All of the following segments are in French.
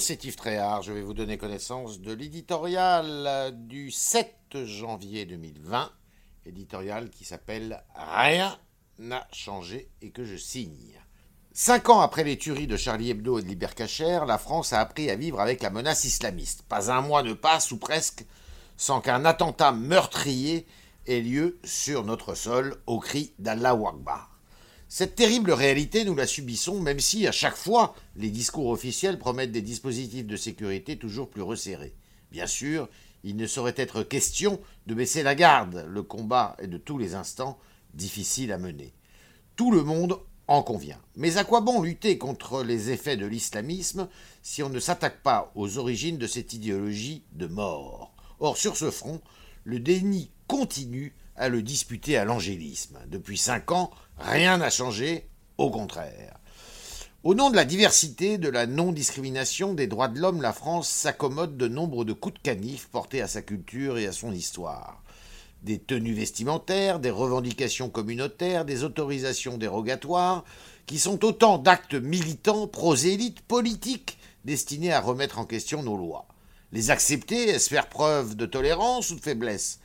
C'est Yves Tréhard. Je vais vous donner connaissance de l'éditorial du 7 janvier 2020, éditorial qui s'appelle Rien n'a changé et que je signe. Cinq ans après les tueries de Charlie Hebdo et de Libercacher, la France a appris à vivre avec la menace islamiste. Pas un mois ne passe, ou presque, sans qu'un attentat meurtrier ait lieu sur notre sol au cri d'Allah Akbar. Cette terrible réalité, nous la subissons, même si, à chaque fois, les discours officiels promettent des dispositifs de sécurité toujours plus resserrés. Bien sûr, il ne saurait être question de baisser la garde. Le combat est de tous les instants difficile à mener. Tout le monde en convient. Mais à quoi bon lutter contre les effets de l'islamisme si on ne s'attaque pas aux origines de cette idéologie de mort? Or, sur ce front, le déni continue à le disputer à l'angélisme. Depuis cinq ans, rien n'a changé, au contraire. Au nom de la diversité, de la non-discrimination des droits de l'homme, la France s'accommode de nombre de coups de canif portés à sa culture et à son histoire des tenues vestimentaires, des revendications communautaires, des autorisations dérogatoires, qui sont autant d'actes militants, prosélytes, politiques, destinés à remettre en question nos lois. Les accepter, est-ce faire preuve de tolérance ou de faiblesse?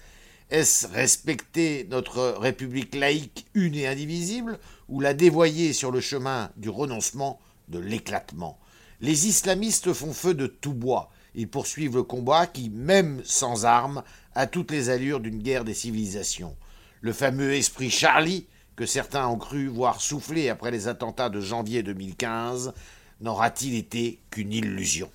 Est-ce respecter notre République laïque une et indivisible, ou la dévoyer sur le chemin du renoncement, de l'éclatement? Les islamistes font feu de tout bois, ils poursuivent le combat qui, même sans armes, a toutes les allures d'une guerre des civilisations. Le fameux esprit Charlie, que certains ont cru voir souffler après les attentats de janvier 2015, n'aura-t-il été qu'une illusion?